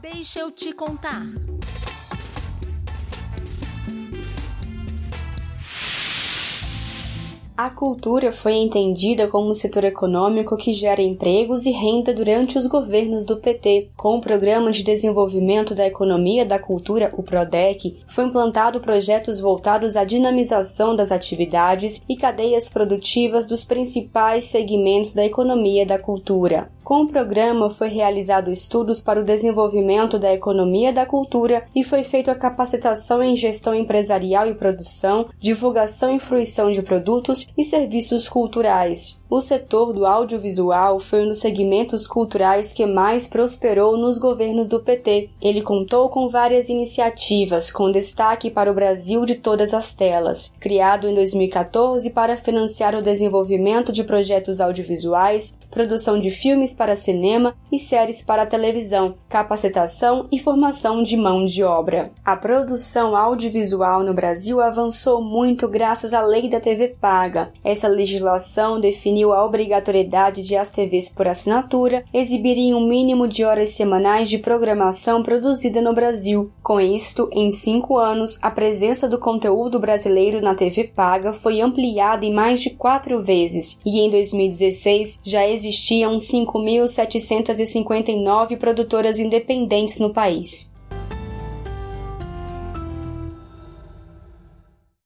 Deixa eu te contar. A cultura foi entendida como um setor econômico que gera empregos e renda durante os governos do PT. Com o Programa de Desenvolvimento da Economia da Cultura, o PRODEC, foi implantado projetos voltados à dinamização das atividades e cadeias produtivas dos principais segmentos da economia da cultura. Com o programa foi realizado estudos para o desenvolvimento da economia da cultura e foi feita a capacitação em gestão empresarial e produção, divulgação e fruição de produtos e serviços culturais. O setor do audiovisual foi um dos segmentos culturais que mais prosperou nos governos do PT. Ele contou com várias iniciativas, com destaque para o Brasil de todas as telas, criado em 2014 para financiar o desenvolvimento de projetos audiovisuais, produção de filmes para cinema e séries para televisão, capacitação e formação de mão de obra. A produção audiovisual no Brasil avançou muito graças à Lei da TV Paga. Essa legislação define definiu a obrigatoriedade de as TVs por assinatura exibirem um mínimo de horas semanais de programação produzida no Brasil. Com isto, em cinco anos, a presença do conteúdo brasileiro na TV paga foi ampliada em mais de quatro vezes, e em 2016 já existiam 5.759 produtoras independentes no país.